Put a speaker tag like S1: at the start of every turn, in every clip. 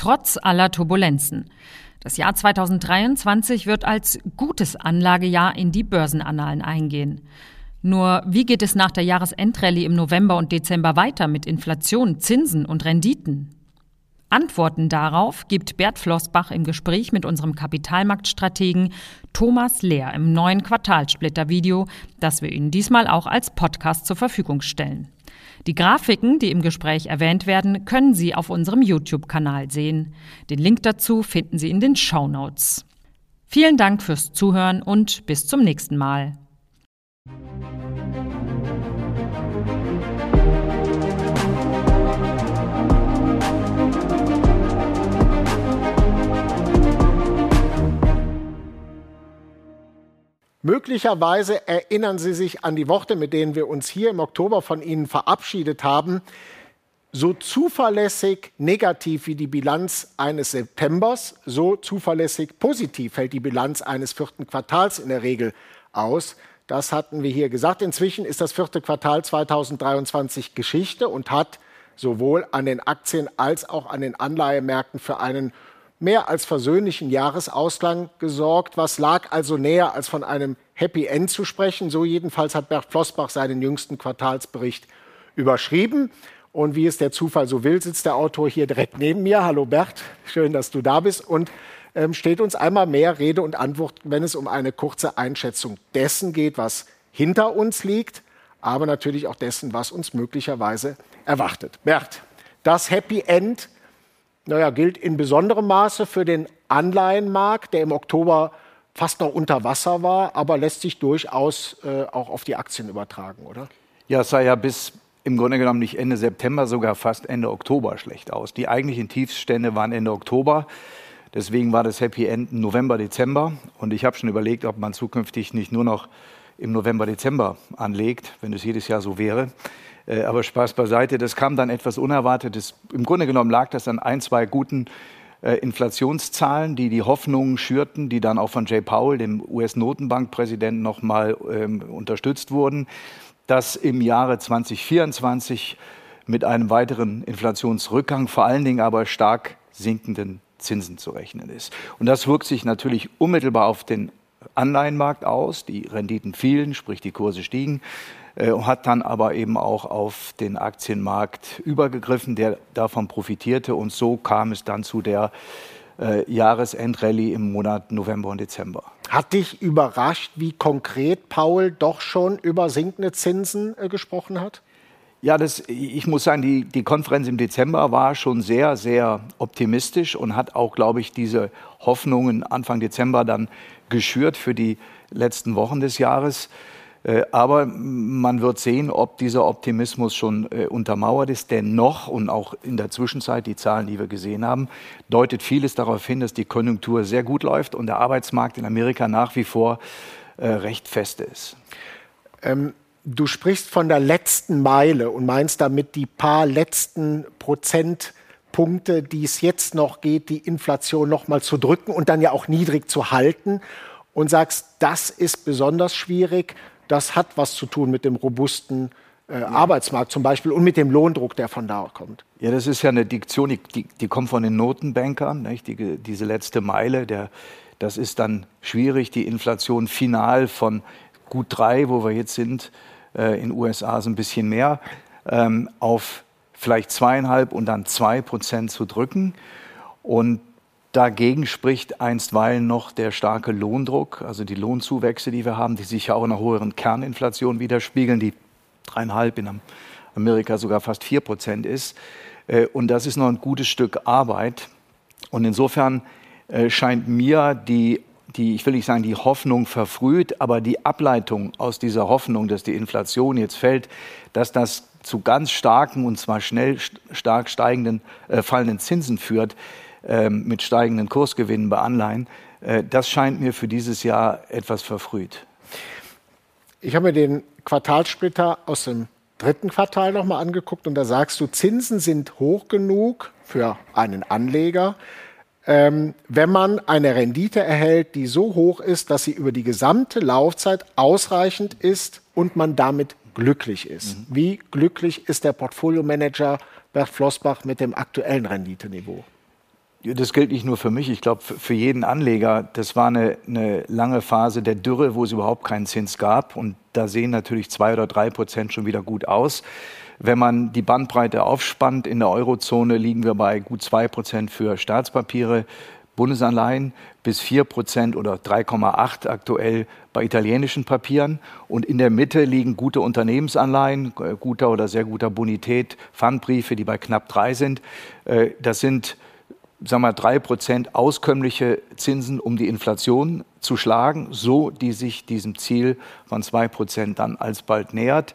S1: trotz aller Turbulenzen. Das Jahr 2023 wird als gutes Anlagejahr in die Börsenannalen eingehen. Nur wie geht es nach der Jahresendrallye im November und Dezember weiter mit Inflation, Zinsen und Renditen? Antworten darauf gibt Bert Flossbach im Gespräch mit unserem Kapitalmarktstrategen Thomas Lehr im neuen Quartalsplitter-Video, das wir Ihnen diesmal auch als Podcast zur Verfügung stellen. Die Grafiken, die im Gespräch erwähnt werden, können Sie auf unserem YouTube-Kanal sehen. Den Link dazu finden Sie in den Show Notes. Vielen Dank fürs Zuhören und bis zum nächsten Mal.
S2: Möglicherweise erinnern Sie sich an die Worte, mit denen wir uns hier im Oktober von Ihnen verabschiedet haben. So zuverlässig negativ wie die Bilanz eines Septembers, so zuverlässig positiv fällt die Bilanz eines vierten Quartals in der Regel aus. Das hatten wir hier gesagt. Inzwischen ist das vierte Quartal 2023 Geschichte und hat sowohl an den Aktien als auch an den Anleihemärkten für einen mehr als versöhnlichen Jahresausklang gesorgt. Was lag also näher, als von einem Happy End zu sprechen? So jedenfalls hat Bert Flossbach seinen jüngsten Quartalsbericht überschrieben. Und wie es der Zufall so will, sitzt der Autor hier direkt neben mir. Hallo Bert, schön, dass du da bist. Und ähm, steht uns einmal mehr Rede und Antwort, wenn es um eine kurze Einschätzung dessen geht, was hinter uns liegt, aber natürlich auch dessen, was uns möglicherweise erwartet. Bert, das Happy End naja, gilt in besonderem Maße für den Anleihenmarkt, der im Oktober fast noch unter Wasser war, aber lässt sich durchaus äh, auch auf die Aktien übertragen, oder?
S3: Ja, es sah ja bis im Grunde genommen nicht Ende September, sogar fast Ende Oktober schlecht aus. Die eigentlichen Tiefstände waren Ende Oktober. Deswegen war das Happy End November, Dezember. Und ich habe schon überlegt, ob man zukünftig nicht nur noch im November, Dezember anlegt, wenn es jedes Jahr so wäre. Äh, aber Spaß beiseite, das kam dann etwas Unerwartetes. Im Grunde genommen lag das an ein, zwei guten äh, Inflationszahlen, die die Hoffnungen schürten, die dann auch von Jay Powell, dem US-Notenbankpräsidenten, nochmal ähm, unterstützt wurden, dass im Jahre 2024 mit einem weiteren Inflationsrückgang, vor allen Dingen aber stark sinkenden Zinsen zu rechnen ist. Und das wirkt sich natürlich unmittelbar auf den Anleihenmarkt aus. Die Renditen fielen, sprich die Kurse stiegen. Äh, hat dann aber eben auch auf den Aktienmarkt übergegriffen, der davon profitierte. Und so kam es dann zu der äh, Jahresendrallye im Monat November und Dezember.
S2: Hat dich überrascht, wie konkret Paul doch schon über sinkende Zinsen äh, gesprochen hat?
S3: Ja, das, ich muss sagen, die, die Konferenz im Dezember war schon sehr, sehr optimistisch und hat auch, glaube ich, diese Hoffnungen Anfang Dezember dann geschürt für die letzten Wochen des Jahres. Äh, aber man wird sehen, ob dieser Optimismus schon äh, untermauert ist. Denn noch und auch in der Zwischenzeit, die Zahlen, die wir gesehen haben, deutet vieles darauf hin, dass die Konjunktur sehr gut läuft und der Arbeitsmarkt in Amerika nach wie vor äh, recht fest ist.
S2: Ähm, du sprichst von der letzten Meile und meinst damit die paar letzten Prozentpunkte, die es jetzt noch geht, die Inflation noch mal zu drücken und dann ja auch niedrig zu halten und sagst, das ist besonders schwierig das hat was zu tun mit dem robusten äh, ja. Arbeitsmarkt zum Beispiel und mit dem Lohndruck, der von da kommt.
S3: Ja, das ist ja eine Diktion, die, die kommt von den Notenbankern? Die, diese letzte Meile, der, das ist dann schwierig, die Inflation final von gut drei, wo wir jetzt sind, äh, in den USA so ein bisschen mehr, ähm, auf vielleicht zweieinhalb und dann zwei Prozent zu drücken. Und Dagegen spricht einstweilen noch der starke Lohndruck, also die Lohnzuwächse, die wir haben, die sich ja auch in einer höheren Kerninflation widerspiegeln, die dreieinhalb in Amerika sogar fast vier Prozent ist. Äh, und das ist noch ein gutes Stück Arbeit. Und insofern äh, scheint mir die, die, ich will nicht sagen, die Hoffnung verfrüht, aber die Ableitung aus dieser Hoffnung, dass die Inflation jetzt fällt, dass das zu ganz starken und zwar schnell stark steigenden, äh, fallenden Zinsen führt, mit steigenden Kursgewinnen bei Anleihen. Äh, das scheint mir für dieses Jahr etwas verfrüht.
S2: Ich habe mir den Quartalssplitter aus dem dritten Quartal nochmal angeguckt und da sagst du, Zinsen sind hoch genug für einen Anleger, ähm, wenn man eine Rendite erhält, die so hoch ist, dass sie über die gesamte Laufzeit ausreichend ist und man damit glücklich ist. Mhm. Wie glücklich ist der Portfolio-Manager Bert Flossbach mit dem aktuellen Renditeniveau?
S3: Das gilt nicht nur für mich, ich glaube für jeden Anleger. Das war eine, eine, lange Phase der Dürre, wo es überhaupt keinen Zins gab. Und da sehen natürlich zwei oder drei Prozent schon wieder gut aus. Wenn man die Bandbreite aufspannt, in der Eurozone liegen wir bei gut zwei Prozent für Staatspapiere, Bundesanleihen bis 4 Prozent oder 3,8 aktuell bei italienischen Papieren. Und in der Mitte liegen gute Unternehmensanleihen, äh, guter oder sehr guter Bonität, Pfandbriefe, die bei knapp drei sind. Äh, das sind sagen wir, drei Prozent auskömmliche Zinsen, um die Inflation zu schlagen, so die sich diesem Ziel von zwei Prozent dann alsbald nähert.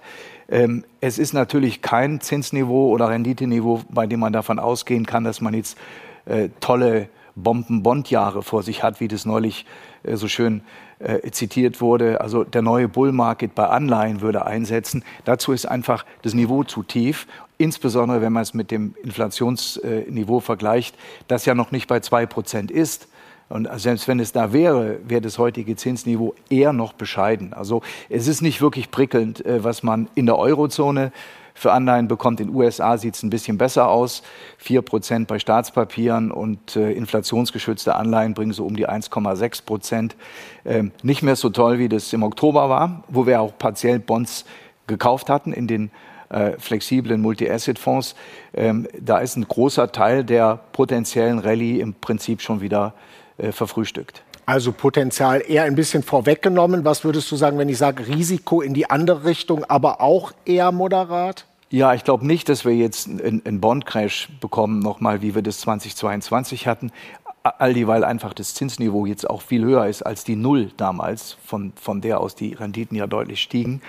S3: Ähm, es ist natürlich kein Zinsniveau oder Renditeniveau, bei dem man davon ausgehen kann, dass man jetzt äh, tolle Bomben-Bond-Jahre vor sich hat, wie das neulich äh, so schön äh, zitiert wurde. Also der neue Bull-Market bei Anleihen würde einsetzen. Dazu ist einfach das Niveau zu tief, insbesondere wenn man es mit dem Inflationsniveau vergleicht, das ja noch nicht bei zwei Prozent ist. Und selbst wenn es da wäre, wäre das heutige Zinsniveau eher noch bescheiden. Also es ist nicht wirklich prickelnd, äh, was man in der Eurozone für Anleihen bekommt. In den USA sieht es ein bisschen besser aus. Vier Prozent bei Staatspapieren und äh, inflationsgeschützte Anleihen bringen so um die 1,6 Prozent. Ähm, nicht mehr so toll, wie das im Oktober war, wo wir auch partiell Bonds gekauft hatten in den äh, flexiblen Multi-Asset-Fonds. Ähm, da ist ein großer Teil der potenziellen Rallye im Prinzip schon wieder äh, verfrühstückt.
S2: Also Potenzial eher ein bisschen vorweggenommen. Was würdest du sagen, wenn ich sage Risiko in die andere Richtung, aber auch eher moderat?
S3: Ja, ich glaube nicht, dass wir jetzt einen Bond-Crash bekommen, nochmal, wie wir das 2022 hatten. All dieweil einfach das Zinsniveau jetzt auch viel höher ist als die Null damals, von, von der aus die Renditen ja deutlich stiegen.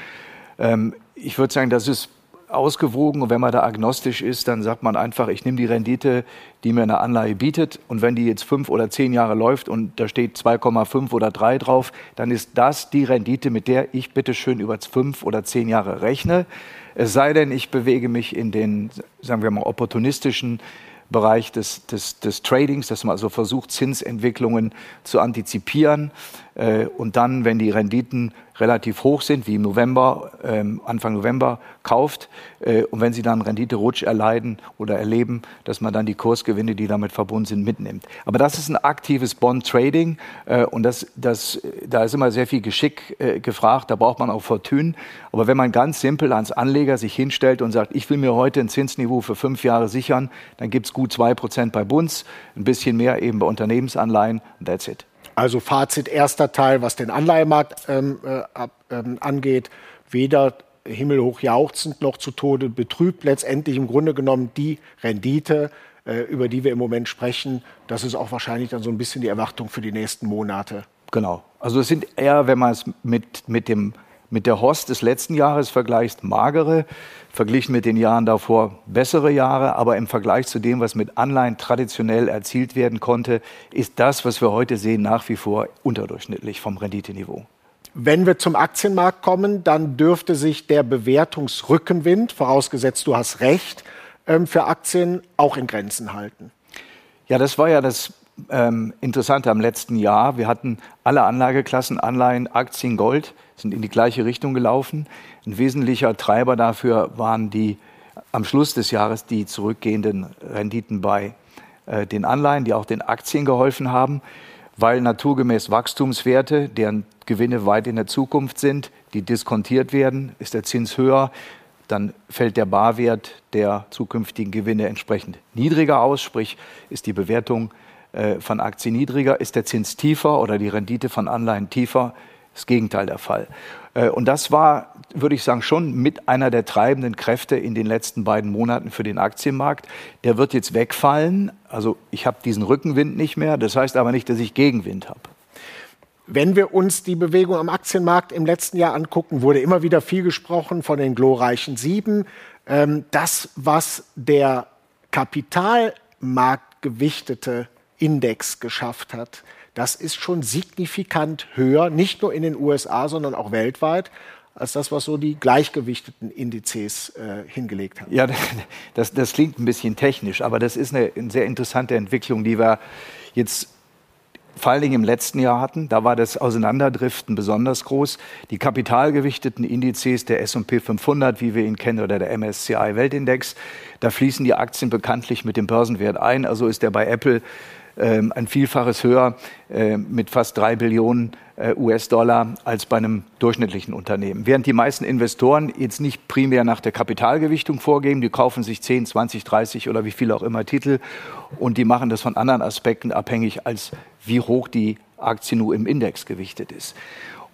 S3: Ähm, ich würde sagen, das ist ausgewogen. Und wenn man da agnostisch ist, dann sagt man einfach, ich nehme die Rendite, die mir eine Anleihe bietet. Und wenn die jetzt fünf oder zehn Jahre läuft und da steht 2,5 oder 3 drauf, dann ist das die Rendite, mit der ich bitte schön über fünf oder zehn Jahre rechne. Es sei denn, ich bewege mich in den, sagen wir mal, opportunistischen Bereich des, des, des Tradings, dass man also versucht, Zinsentwicklungen zu antizipieren. Äh, und dann, wenn die Renditen relativ hoch sind, wie im November, ähm, Anfang November kauft. Äh, und wenn sie dann Rendite-Rutsch erleiden oder erleben, dass man dann die Kursgewinne, die damit verbunden sind, mitnimmt. Aber das ist ein aktives Bond-Trading äh, und das, das, da ist immer sehr viel Geschick äh, gefragt, da braucht man auch Fortune. Aber wenn man ganz simpel als Anleger sich hinstellt und sagt, ich will mir heute ein Zinsniveau für fünf Jahre sichern, dann gibt es gut zwei Prozent bei Bunds, ein bisschen mehr eben bei Unternehmensanleihen, that's it.
S2: Also Fazit erster Teil, was den Anleihemarkt ähm, äh, ähm, angeht, weder himmelhoch jauchzend noch zu Tode betrübt. Letztendlich im Grunde genommen die Rendite, äh, über die wir im Moment sprechen, das ist auch wahrscheinlich dann so ein bisschen die Erwartung für die nächsten Monate.
S3: Genau. Also es sind eher, wenn man es mit, mit dem mit der Horst des letzten Jahres vergleichst, magere, verglichen mit den Jahren davor bessere Jahre, aber im Vergleich zu dem, was mit Anleihen traditionell erzielt werden konnte, ist das, was wir heute sehen, nach wie vor unterdurchschnittlich vom Renditeniveau.
S2: Wenn wir zum Aktienmarkt kommen, dann dürfte sich der Bewertungsrückenwind, vorausgesetzt du hast recht, ähm, für Aktien auch in Grenzen halten.
S3: Ja, das war ja das ähm, Interessante am letzten Jahr. Wir hatten alle Anlageklassen, Anleihen, Aktien, Gold, sind in die gleiche Richtung gelaufen. Ein wesentlicher Treiber dafür waren die am Schluss des Jahres die zurückgehenden Renditen bei äh, den Anleihen, die auch den Aktien geholfen haben, weil naturgemäß Wachstumswerte, deren Gewinne weit in der Zukunft sind, die diskontiert werden, ist der Zins höher, dann fällt der Barwert der zukünftigen Gewinne entsprechend niedriger aus, sprich ist die Bewertung äh, von Aktien niedriger, ist der Zins tiefer oder die Rendite von Anleihen tiefer, das Gegenteil der Fall. Äh, und das war, würde ich sagen, schon mit einer der treibenden Kräfte in den letzten beiden Monaten für den Aktienmarkt. Der wird jetzt wegfallen. Also ich habe diesen Rückenwind nicht mehr. Das heißt aber nicht, dass ich Gegenwind habe.
S2: Wenn wir uns die Bewegung am Aktienmarkt im letzten Jahr angucken, wurde immer wieder viel gesprochen von den glorreichen Sieben. Ähm, das, was der kapitalmarktgewichtete Index geschafft hat, das ist schon signifikant höher, nicht nur in den USA, sondern auch weltweit, als das, was so die gleichgewichteten Indizes äh, hingelegt haben.
S3: Ja, das, das klingt ein bisschen technisch, aber das ist eine, eine sehr interessante Entwicklung, die wir jetzt vor allen Dingen im letzten Jahr hatten. Da war das Auseinanderdriften besonders groß. Die kapitalgewichteten Indizes der S&P 500, wie wir ihn kennen, oder der MSCI Weltindex, da fließen die Aktien bekanntlich mit dem Börsenwert ein. Also ist der bei Apple ein Vielfaches höher äh, mit fast drei Billionen äh, US-Dollar als bei einem durchschnittlichen Unternehmen. Während die meisten Investoren jetzt nicht primär nach der Kapitalgewichtung vorgehen, die kaufen sich 10, 20, 30 oder wie viel auch immer Titel und die machen das von anderen Aspekten abhängig, als wie hoch die Aktie nur im Index gewichtet ist.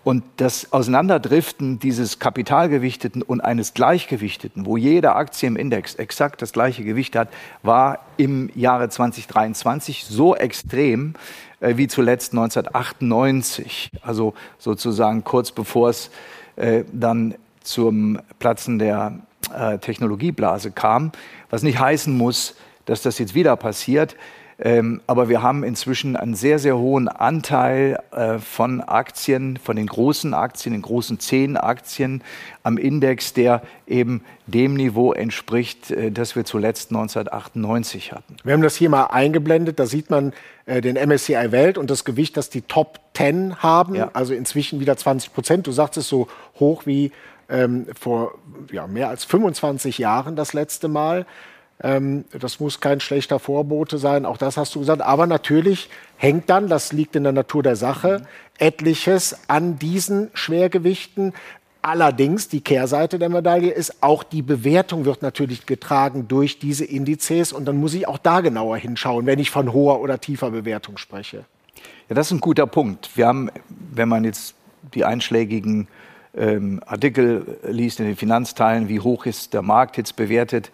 S3: Und das Auseinanderdriften dieses kapitalgewichteten und eines gleichgewichteten, wo jede Aktie im Index exakt das gleiche Gewicht hat, war im Jahre 2023 so extrem äh, wie zuletzt 1998, also sozusagen kurz bevor es äh, dann zum Platzen der äh, Technologieblase kam, was nicht heißen muss, dass das jetzt wieder passiert. Ähm, aber wir haben inzwischen einen sehr, sehr hohen Anteil äh, von Aktien, von den großen Aktien, den großen zehn Aktien am Index, der eben dem Niveau entspricht, äh, das wir zuletzt 1998 hatten.
S2: Wir haben das hier mal eingeblendet. Da sieht man äh, den MSCI Welt und das Gewicht, das die Top 10 haben. Ja. Also inzwischen wieder 20 Prozent. Du sagst es so hoch wie ähm, vor ja, mehr als 25 Jahren das letzte Mal. Ähm, das muss kein schlechter Vorbote sein, auch das hast du gesagt. Aber natürlich hängt dann, das liegt in der Natur der Sache, etliches an diesen Schwergewichten. Allerdings, die Kehrseite der Medaille ist, auch die Bewertung wird natürlich getragen durch diese Indizes. Und dann muss ich auch da genauer hinschauen, wenn ich von hoher oder tiefer Bewertung spreche.
S3: Ja, das ist ein guter Punkt. Wir haben, wenn man jetzt die einschlägigen ähm, Artikel liest in den Finanzteilen, wie hoch ist der Markt jetzt bewertet,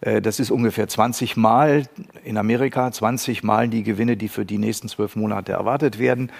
S3: das ist ungefähr 20 Mal in Amerika, 20 Mal die Gewinne, die für die nächsten zwölf Monate erwartet werden.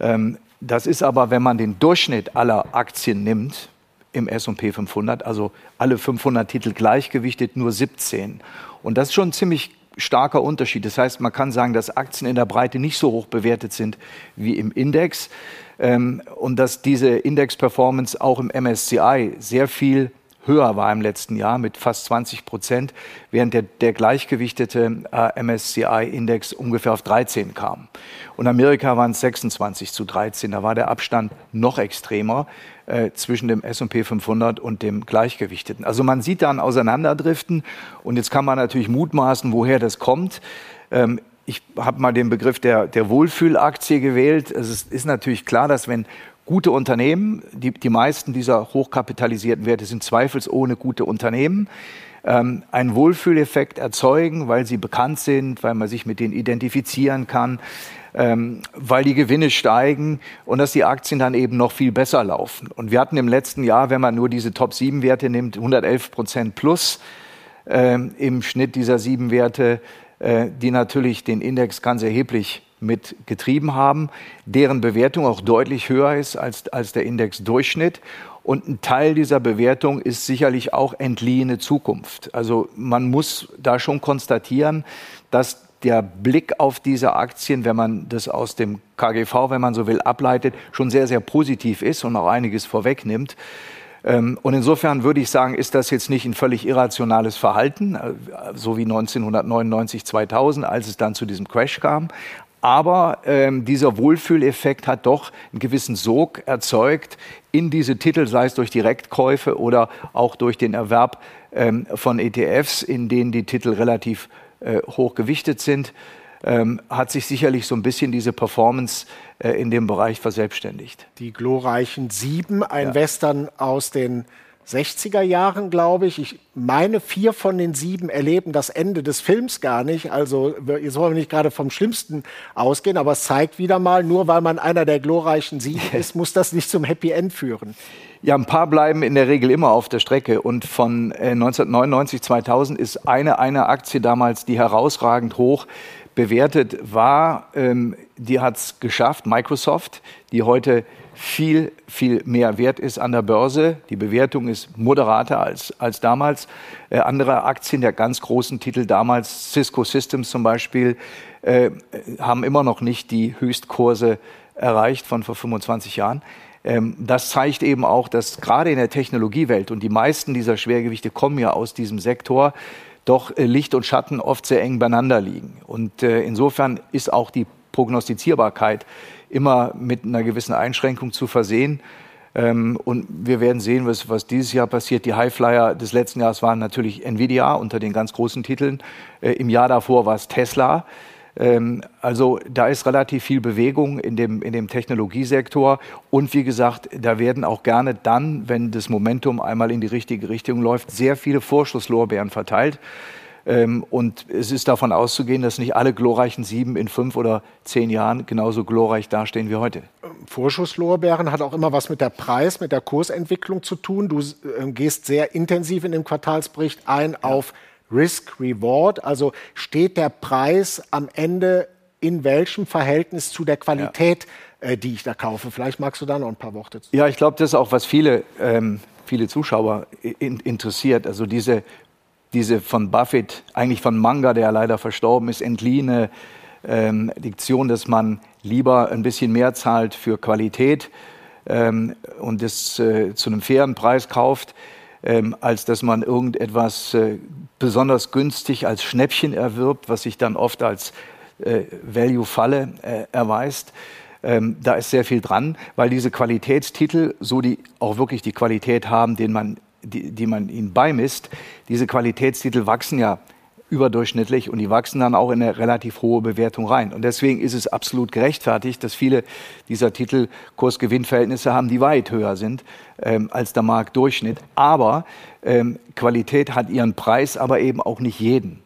S3: Ähm, das ist aber, wenn man den Durchschnitt aller Aktien nimmt im S&P 500, also alle 500 Titel gleichgewichtet, nur 17. Und das ist schon ein ziemlich starker Unterschied. Das heißt, man kann sagen, dass Aktien in der Breite nicht so hoch bewertet sind wie im Index ähm, und dass diese Index-Performance auch im MSCI sehr viel höher war im letzten Jahr mit fast 20 Prozent, während der, der gleichgewichtete äh, MSCI-Index ungefähr auf 13 kam. Und Amerika waren es 26 zu 13. Da war der Abstand noch extremer äh, zwischen dem S&P 500 und dem gleichgewichteten. Also man sieht da ein Auseinanderdriften und jetzt kann man natürlich mutmaßen, woher das kommt. Ähm, ich habe mal den Begriff der, der Wohlfühlaktie gewählt. Es ist, ist natürlich klar, dass wenn gute Unternehmen. Die, die meisten dieser hochkapitalisierten Werte sind zweifelsohne gute Unternehmen. Ähm, einen Wohlfühleffekt erzeugen, weil sie bekannt sind, weil man sich mit denen identifizieren kann, ähm, weil die Gewinne steigen und dass die Aktien dann eben noch viel besser laufen. Und wir hatten im letzten Jahr, wenn man nur diese Top-7-Werte nimmt, 111 Prozent plus ähm, im Schnitt dieser sieben Werte, äh, die natürlich den Index ganz erheblich mit getrieben haben, deren Bewertung auch deutlich höher ist als, als der Indexdurchschnitt. Und ein Teil dieser Bewertung ist sicherlich auch entliehene Zukunft. Also man muss da schon konstatieren, dass der Blick auf diese Aktien, wenn man das aus dem KGV, wenn man so will, ableitet, schon sehr, sehr positiv ist und auch einiges vorwegnimmt. Ähm, und insofern würde ich sagen, ist das jetzt nicht ein völlig irrationales Verhalten, äh, so wie 1999, 2000, als es dann zu diesem Crash kam. Aber ähm, dieser Wohlfühleffekt hat doch einen gewissen Sog erzeugt in diese Titel, sei es durch Direktkäufe oder auch durch den Erwerb ähm, von ETFs, in denen die Titel relativ äh, hoch gewichtet sind, ähm, hat sich sicherlich so ein bisschen diese Performance äh, in dem Bereich verselbstständigt.
S2: Die glorreichen Sieben, ein ja. Western aus den 60er Jahren, glaube ich. Ich meine, vier von den sieben erleben das Ende des Films gar nicht. Also jetzt wollen wir nicht gerade vom Schlimmsten ausgehen, aber es zeigt wieder mal, nur weil man einer der glorreichen sieben ist, muss das nicht zum Happy End führen.
S3: Ja, ein paar bleiben in der Regel immer auf der Strecke. Und von 1999, äh, 2000 ist eine, eine Aktie damals, die herausragend hoch bewertet war, ähm, die hat es geschafft, Microsoft, die heute viel, viel mehr wert ist an der Börse. Die Bewertung ist moderater als, als damals. Äh, andere Aktien der ganz großen Titel damals, Cisco Systems zum Beispiel, äh, haben immer noch nicht die Höchstkurse erreicht von vor 25 Jahren. Ähm, das zeigt eben auch, dass gerade in der Technologiewelt und die meisten dieser Schwergewichte kommen ja aus diesem Sektor, doch äh, Licht und Schatten oft sehr eng beieinander liegen. Und äh, insofern ist auch die Prognostizierbarkeit immer mit einer gewissen Einschränkung zu versehen. Ähm, und wir werden sehen, was, was dieses Jahr passiert. Die Highflyer des letzten Jahres waren natürlich Nvidia unter den ganz großen Titeln. Äh, Im Jahr davor war es Tesla. Ähm, also da ist relativ viel Bewegung in dem, in dem Technologiesektor. Und wie gesagt, da werden auch gerne dann, wenn das Momentum einmal in die richtige Richtung läuft, sehr viele Vorschusslorbeeren verteilt. Ähm, und es ist davon auszugehen, dass nicht alle glorreichen sieben in fünf oder zehn Jahren genauso glorreich dastehen wie heute.
S2: Vorschusslorbeeren hat auch immer was mit der Preis-, mit der Kursentwicklung zu tun. Du äh, gehst sehr intensiv in dem Quartalsbericht ein ja. auf Risk-Reward. Also steht der Preis am Ende in welchem Verhältnis zu der Qualität, ja. äh, die ich da kaufe? Vielleicht magst du da noch ein paar Worte
S3: zu. Ja, ich glaube, das ist auch, was viele, ähm, viele Zuschauer in, interessiert. Also diese diese von Buffett, eigentlich von Manga, der leider verstorben ist, entliehene ähm, Diktion, dass man lieber ein bisschen mehr zahlt für Qualität ähm, und das äh, zu einem fairen Preis kauft, ähm, als dass man irgendetwas äh, besonders günstig als Schnäppchen erwirbt, was sich dann oft als äh, Value-Falle äh, erweist. Ähm, da ist sehr viel dran, weil diese Qualitätstitel so die auch wirklich die Qualität haben, den man die, die man ihnen beimisst, diese Qualitätstitel wachsen ja überdurchschnittlich und die wachsen dann auch in eine relativ hohe Bewertung rein. Und deswegen ist es absolut gerechtfertigt, dass viele dieser Titel Kurs-Gewinn-Verhältnisse haben, die weit höher sind ähm, als der Marktdurchschnitt. Aber ähm, Qualität hat ihren Preis, aber eben auch nicht jeden.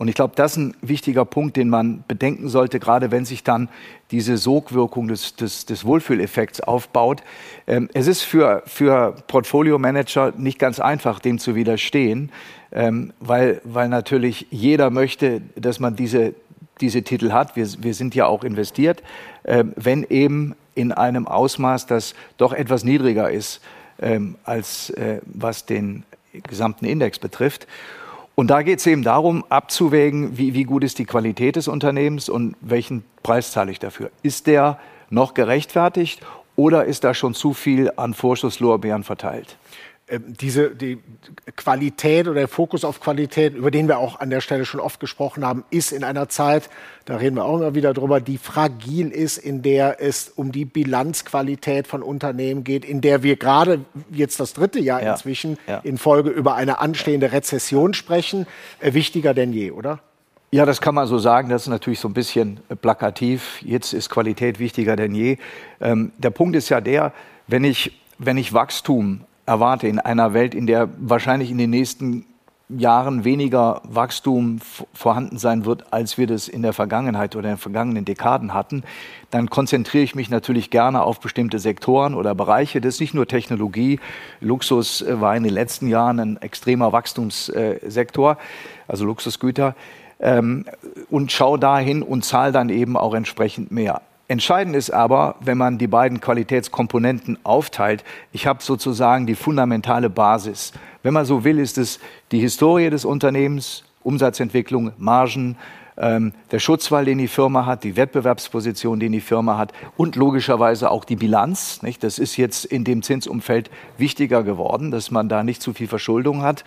S3: Und ich glaube, das ist ein wichtiger Punkt, den man bedenken sollte, gerade wenn sich dann diese Sogwirkung des, des, des Wohlfühleffekts aufbaut. Ähm, es ist für, für Portfolio-Manager nicht ganz einfach, dem zu widerstehen, ähm, weil, weil natürlich jeder möchte, dass man diese, diese Titel hat. Wir, wir sind ja auch investiert, ähm, wenn eben in einem Ausmaß, das doch etwas niedriger ist, ähm, als äh, was den gesamten Index betrifft. Und da geht es eben darum, abzuwägen, wie, wie gut ist die Qualität des Unternehmens und welchen Preis zahle ich dafür. Ist der noch gerechtfertigt oder ist da schon zu viel an Vorschusslorbeeren verteilt?
S2: Ähm, diese die Qualität oder der Fokus auf Qualität, über den wir auch an der Stelle schon oft gesprochen haben, ist in einer Zeit, da reden wir auch immer wieder drüber, die fragil ist, in der es um die Bilanzqualität von Unternehmen geht, in der wir gerade jetzt das dritte Jahr ja. inzwischen ja. in Folge über eine anstehende Rezession sprechen, äh, wichtiger denn je, oder?
S3: Ja, das kann man so sagen. Das ist natürlich so ein bisschen plakativ. Jetzt ist Qualität wichtiger denn je. Ähm, der Punkt ist ja der, wenn ich, wenn ich Wachstum erwarte in einer Welt, in der wahrscheinlich in den nächsten Jahren weniger Wachstum vorhanden sein wird, als wir das in der Vergangenheit oder in den vergangenen Dekaden hatten, dann konzentriere ich mich natürlich gerne auf bestimmte Sektoren oder Bereiche. Das ist nicht nur Technologie. Luxus äh, war in den letzten Jahren ein extremer Wachstumssektor, also Luxusgüter. Ähm, und schau dahin und zahl dann eben auch entsprechend mehr. Entscheidend ist aber, wenn man die beiden Qualitätskomponenten aufteilt, ich habe sozusagen die fundamentale Basis. Wenn man so will, ist es die Historie des Unternehmens, Umsatzentwicklung, Margen, ähm, der Schutzwall, den die Firma hat, die Wettbewerbsposition, den die Firma hat und logischerweise auch die Bilanz. Nicht? Das ist jetzt in dem Zinsumfeld wichtiger geworden, dass man da nicht zu viel Verschuldung hat.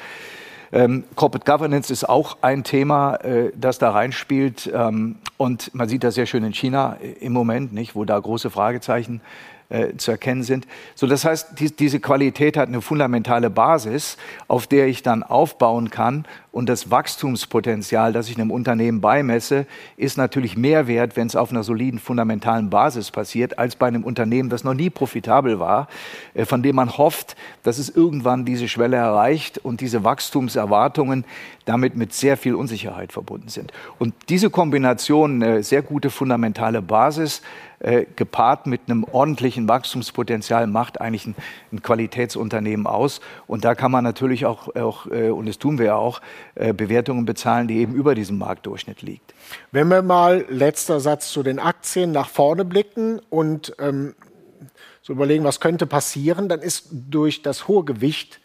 S3: Ähm, Corporate Governance ist auch ein Thema, äh, das da reinspielt. Ähm, und man sieht das sehr schön in China äh, im Moment, nicht, wo da große Fragezeichen äh, zu erkennen sind. So, das heißt, die, diese Qualität hat eine fundamentale Basis, auf der ich dann aufbauen kann. Und das Wachstumspotenzial, das ich einem Unternehmen beimesse, ist natürlich mehr wert, wenn es auf einer soliden fundamentalen Basis passiert, als bei einem Unternehmen, das noch nie profitabel war, äh, von dem man hofft, dass es irgendwann diese Schwelle erreicht und diese Wachstumserwartungen damit mit sehr viel Unsicherheit verbunden sind. Und diese Kombination, eine sehr gute fundamentale Basis, äh, gepaart mit einem ordentlichen Wachstumspotenzial macht eigentlich ein, ein, Qualitätsunternehmen aus. Und da kann man natürlich auch, auch äh, und das tun wir ja auch, äh, Bewertungen bezahlen, die eben über diesem Marktdurchschnitt liegt.
S2: Wenn wir mal, letzter Satz zu den Aktien, nach vorne blicken und ähm, so überlegen, was könnte passieren, dann ist durch das hohe Gewicht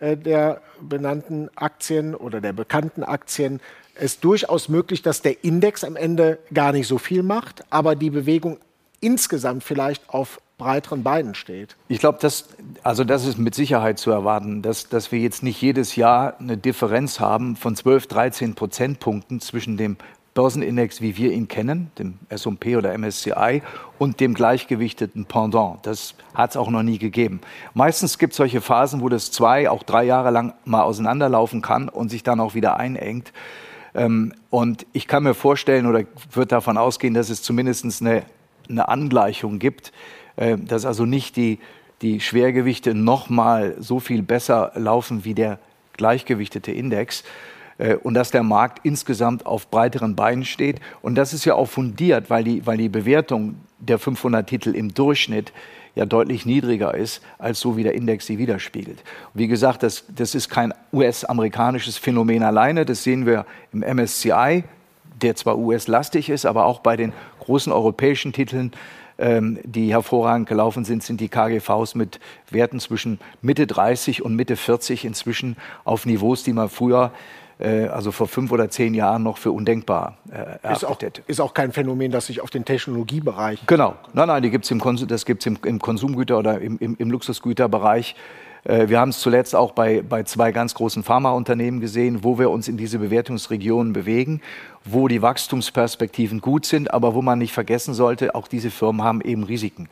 S2: äh, der benannten Aktien oder der bekannten Aktien es durchaus möglich, dass der Index am Ende gar nicht so viel macht, aber die Bewegung insgesamt vielleicht auf breiteren Beinen steht.
S3: Ich glaube, das, also das ist mit Sicherheit zu erwarten, dass, dass wir jetzt nicht jedes Jahr eine Differenz haben von 12, 13 Prozentpunkten zwischen dem Börsenindex, wie wir ihn kennen, dem S&P oder MSCI und dem gleichgewichteten Pendant. Das hat es auch noch nie gegeben. Meistens gibt es solche Phasen, wo das zwei, auch drei Jahre lang mal auseinanderlaufen kann und sich dann auch wieder einengt. Ähm, und ich kann mir vorstellen oder würde davon ausgehen, dass es zumindest eine, eine Angleichung gibt, äh, dass also nicht die, die Schwergewichte noch mal so viel besser laufen wie der gleichgewichtete Index äh, und dass der Markt insgesamt auf breiteren Beinen steht. Und das ist ja auch fundiert, weil die, weil die Bewertung der 500 Titel im Durchschnitt ja deutlich niedriger ist, als so wie der Index sie widerspiegelt. wie gesagt, das, das ist kein US-amerikanisches Phänomen alleine, das sehen wir im MSCI, der zwar US-lastig ist, aber auch bei den großen europäischen Titeln, ähm, die hervorragend gelaufen sind, sind die KGVs mit Werten zwischen Mitte 30 und Mitte 40 inzwischen auf Niveaus, die man früher äh, also vor fünf oder zehn Jahren noch für undenkbar
S2: äh, ist auch, ist auch kein Phänomen, das sich auf den Technologiebereich.
S3: Genau, nein, nein, die gibt's im Konsum, das gibt es im, im, Konsumgüter- oder im, im, im Luxusgüterbereich. Äh, wir haben es zuletzt auch bei, bei zwei ganz großen Pharmaunternehmen gesehen, wo wir uns in diese Bewertungsregionen bewegen, wo die Wachstumsperspektiven gut sind, aber wo man nicht vergessen sollte, auch diese Firmen haben eben Risiken.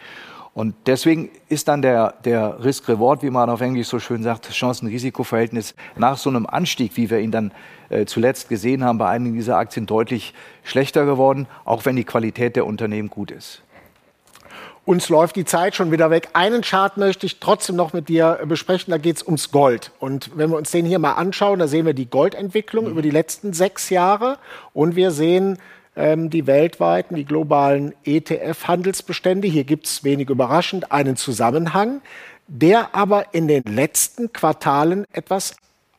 S3: Und deswegen ist dann der, der Risk-Reward, wie man auf Englisch so schön sagt, Chancen-Risiko-Verhältnis nach so einem Anstieg, wie wir ihn dann äh, zuletzt gesehen haben, bei einigen dieser Aktien deutlich schlechter geworden, auch wenn die Qualität der Unternehmen gut ist.
S2: Uns läuft die Zeit schon wieder weg. Einen Chart möchte ich trotzdem noch mit dir besprechen. Da geht es ums Gold. Und wenn wir uns den hier mal anschauen, da sehen wir die Goldentwicklung mhm. über die letzten sechs Jahre. Und wir sehen ähm, die weltweiten, die globalen ETF-Handelsbestände. Hier gibt es wenig überraschend einen Zusammenhang, der aber in den letzten Quartalen etwas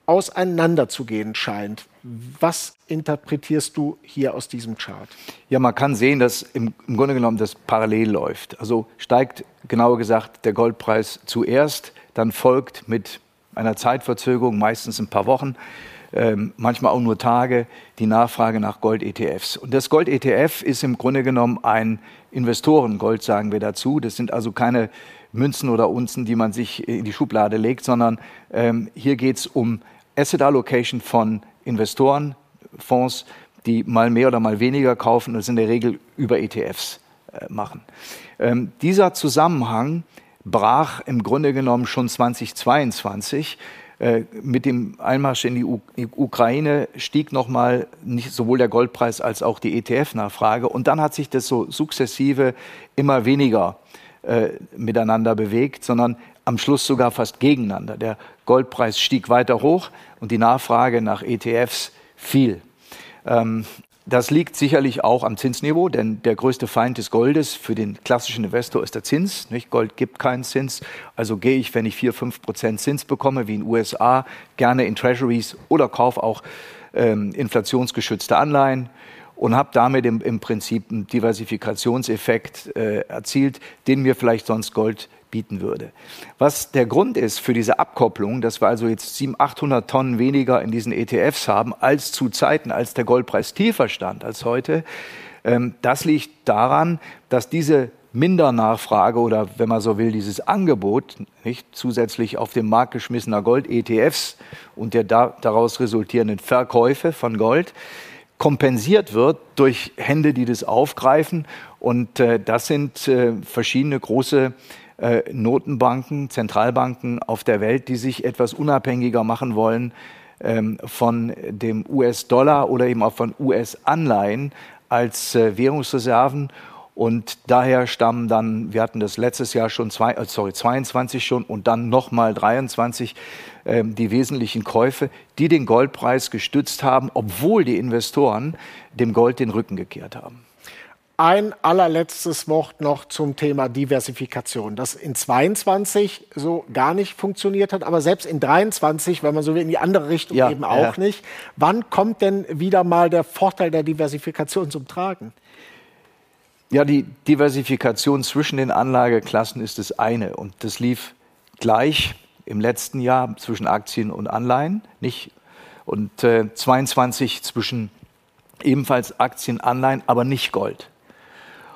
S2: auseinanderzugehen scheint. Was interpretierst du hier aus diesem Chart?
S3: Ja, man kann sehen, dass im, im, Grunde genommen das parallel läuft. Also steigt genauer gesagt der Goldpreis zuerst, dann folgt mit einer Zeitverzögerung, meistens ein paar Wochen, ähm, manchmal auch nur Tage, die Nachfrage nach Gold-ETFs. Und das Gold-ETF ist im Grunde genommen ein Investorengold, sagen wir dazu. Das sind also keine Münzen oder Unzen, die man sich in die Schublade legt, sondern ähm, hier geht es um Asset Allocation von Investoren, Fonds, die mal mehr oder mal weniger kaufen und das in der Regel über ETFs äh, machen. Ähm, dieser Zusammenhang brach im Grunde genommen schon 2022 äh, mit dem Einmarsch in die U Ukraine stieg nochmal sowohl der Goldpreis als auch die ETF-Nachfrage. Und dann hat sich das so sukzessive immer weniger äh, miteinander bewegt, sondern am Schluss sogar fast gegeneinander. Der Goldpreis stieg weiter hoch und die Nachfrage nach ETFs fiel. Ähm, das liegt sicherlich auch am Zinsniveau, denn der größte Feind des Goldes für den klassischen Investor ist der Zins. Nicht? Gold gibt keinen Zins. Also gehe ich, wenn ich 4, 5 Prozent Zins bekomme, wie in den USA, gerne in Treasuries oder kaufe auch ähm, inflationsgeschützte Anleihen und habe damit im, im, Prinzip einen Diversifikationseffekt äh, erzielt, den mir vielleicht sonst Gold bieten würde. Was der Grund ist für diese Abkopplung, dass wir also jetzt 700, 800 Tonnen weniger in diesen ETFs haben, als zu Zeiten, als der Goldpreis tiefer stand als heute, ähm, das liegt daran, dass diese Mindernachfrage oder wenn man so will, dieses Angebot, nicht zusätzlich auf den Markt geschmissener Gold-ETFs und der da, daraus resultierenden Verkäufe von Gold, kompensiert wird durch Hände, die das aufgreifen. Und äh, das sind äh, verschiedene große äh, Notenbanken, Zentralbanken auf der Welt, die sich etwas unabhängiger machen wollen ähm, von dem US-Dollar oder eben auch von US-Anleihen als äh, Währungsreserven. Und daher stammen dann, wir hatten das letztes Jahr schon, zwei, äh, sorry, 22 schon und dann nochmal 23, äh, die wesentlichen Käufe, die den Goldpreis gestützt haben, obwohl die Investoren dem Gold den Rücken gekehrt haben.
S2: Ein allerletztes Wort noch zum Thema Diversifikation, das in 22 so gar nicht funktioniert hat, aber selbst in 23, wenn man so will, in die andere Richtung ja, eben auch ja. nicht. Wann kommt denn wieder mal der Vorteil der Diversifikation zum Tragen?
S3: Ja, die Diversifikation zwischen den Anlageklassen ist das eine und das lief gleich im letzten Jahr zwischen Aktien und Anleihen, nicht und äh, 22 zwischen ebenfalls Aktien, Anleihen, aber nicht Gold.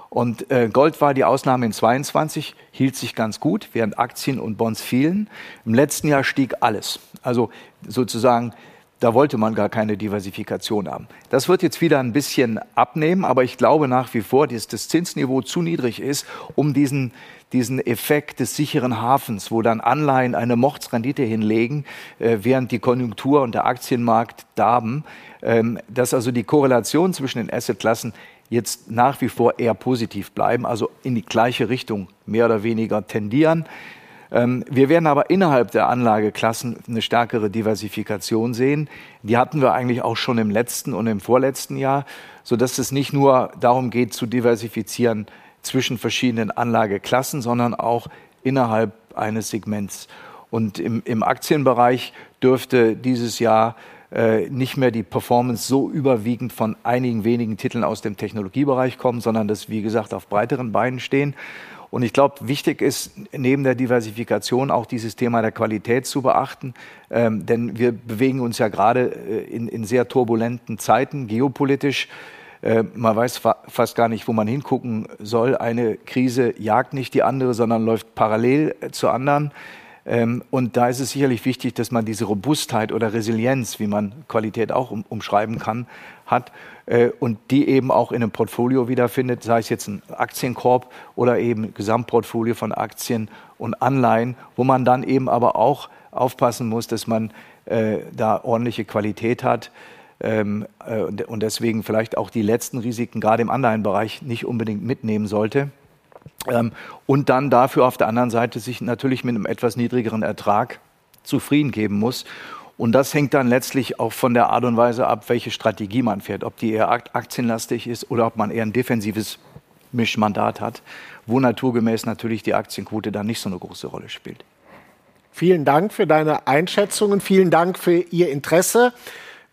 S3: Und äh, Gold war die Ausnahme in 22, hielt sich ganz gut, während Aktien und Bonds fielen. Im letzten Jahr stieg alles. Also sozusagen da wollte man gar keine Diversifikation haben. Das wird jetzt wieder ein bisschen abnehmen, aber ich glaube nach wie vor, dass das Zinsniveau zu niedrig ist, um diesen, diesen Effekt des sicheren Hafens, wo dann Anleihen eine Mordsrendite hinlegen, äh, während die Konjunktur und der Aktienmarkt darben, ähm, dass also die Korrelation zwischen den Assetklassen jetzt nach wie vor eher positiv bleiben, also in die gleiche Richtung mehr oder weniger tendieren. Ähm, wir werden aber innerhalb der Anlageklassen eine stärkere Diversifikation sehen. Die hatten wir eigentlich auch schon im letzten und im vorletzten Jahr, sodass es nicht nur darum geht zu diversifizieren zwischen verschiedenen Anlageklassen, sondern auch innerhalb eines Segments. Und im, im Aktienbereich dürfte dieses Jahr äh, nicht mehr die Performance so überwiegend von einigen wenigen Titeln aus dem Technologiebereich kommen, sondern dass, wie gesagt, auf breiteren Beinen stehen. Und ich glaube, wichtig ist neben der Diversifikation auch dieses Thema der Qualität zu beachten, ähm, denn wir bewegen uns ja gerade äh, in, in, sehr turbulenten Zeiten geopolitisch. Äh, man weiß fa fast gar nicht, wo man hingucken soll. Eine Krise jagt nicht die andere, sondern läuft parallel äh, zur anderen. Ähm, und da ist es sicherlich wichtig, dass man diese Robustheit oder Resilienz, wie man Qualität auch um, umschreiben kann, hat äh, und die eben auch in einem Portfolio wiederfindet, sei es jetzt ein Aktienkorb oder eben Gesamtportfolio von Aktien und Anleihen, wo man dann eben aber auch aufpassen muss, dass man äh, da ordentliche Qualität hat. Ähm, äh, und deswegen vielleicht auch die letzten Risiken gerade im Anleihenbereich nicht unbedingt mitnehmen sollte. Ähm, und dann dafür auf der anderen Seite sich natürlich mit einem etwas niedrigeren Ertrag zufrieden geben muss. Und das hängt dann letztlich auch von der Art und Weise ab, welche Strategie man fährt. Ob die eher aktienlastig ist oder ob man eher ein defensives Mischmandat hat, wo naturgemäß natürlich die Aktienquote dann nicht so eine große Rolle spielt.
S2: Vielen Dank für deine Einschätzungen. Vielen Dank für Ihr Interesse.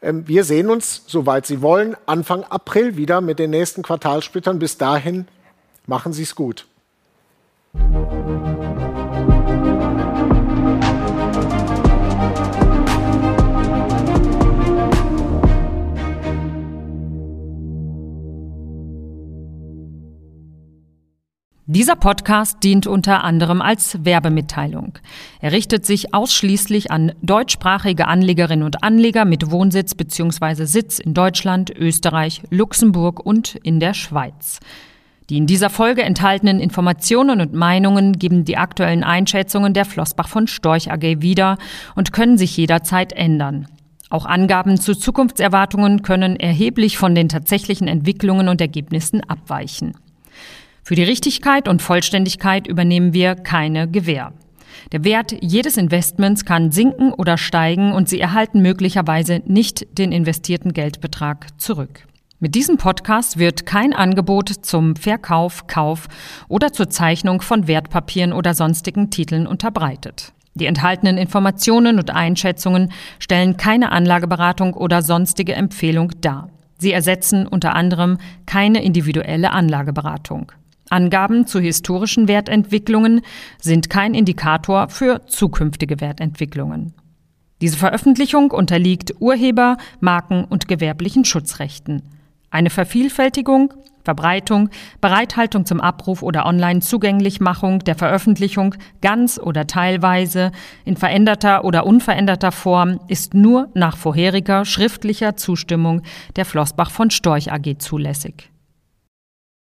S2: Ähm, wir sehen uns, soweit Sie wollen, Anfang April wieder mit den nächsten Quartalsplittern. Bis dahin Machen Sie es gut.
S1: Dieser Podcast dient unter anderem als Werbemitteilung. Er richtet sich ausschließlich an deutschsprachige Anlegerinnen und Anleger mit Wohnsitz bzw. Sitz in Deutschland, Österreich, Luxemburg und in der Schweiz. Die in dieser Folge enthaltenen Informationen und Meinungen geben die aktuellen Einschätzungen der Flossbach von Storch AG wieder und können sich jederzeit ändern. Auch Angaben zu Zukunftserwartungen können erheblich von den tatsächlichen Entwicklungen und Ergebnissen abweichen. Für die Richtigkeit und Vollständigkeit übernehmen wir keine Gewähr. Der Wert jedes Investments kann sinken oder steigen und Sie erhalten möglicherweise nicht den investierten Geldbetrag zurück. Mit diesem Podcast wird kein Angebot zum Verkauf, Kauf oder zur Zeichnung von Wertpapieren oder sonstigen Titeln unterbreitet. Die enthaltenen Informationen und Einschätzungen stellen keine Anlageberatung oder sonstige Empfehlung dar. Sie ersetzen unter anderem keine individuelle Anlageberatung. Angaben zu historischen Wertentwicklungen sind kein Indikator für zukünftige Wertentwicklungen. Diese Veröffentlichung unterliegt Urheber-, Marken- und gewerblichen Schutzrechten. Eine Vervielfältigung, Verbreitung, Bereithaltung zum Abruf oder Online-Zugänglichmachung der Veröffentlichung ganz oder teilweise in veränderter oder unveränderter Form ist nur nach vorheriger schriftlicher Zustimmung der Flossbach von Storch AG zulässig.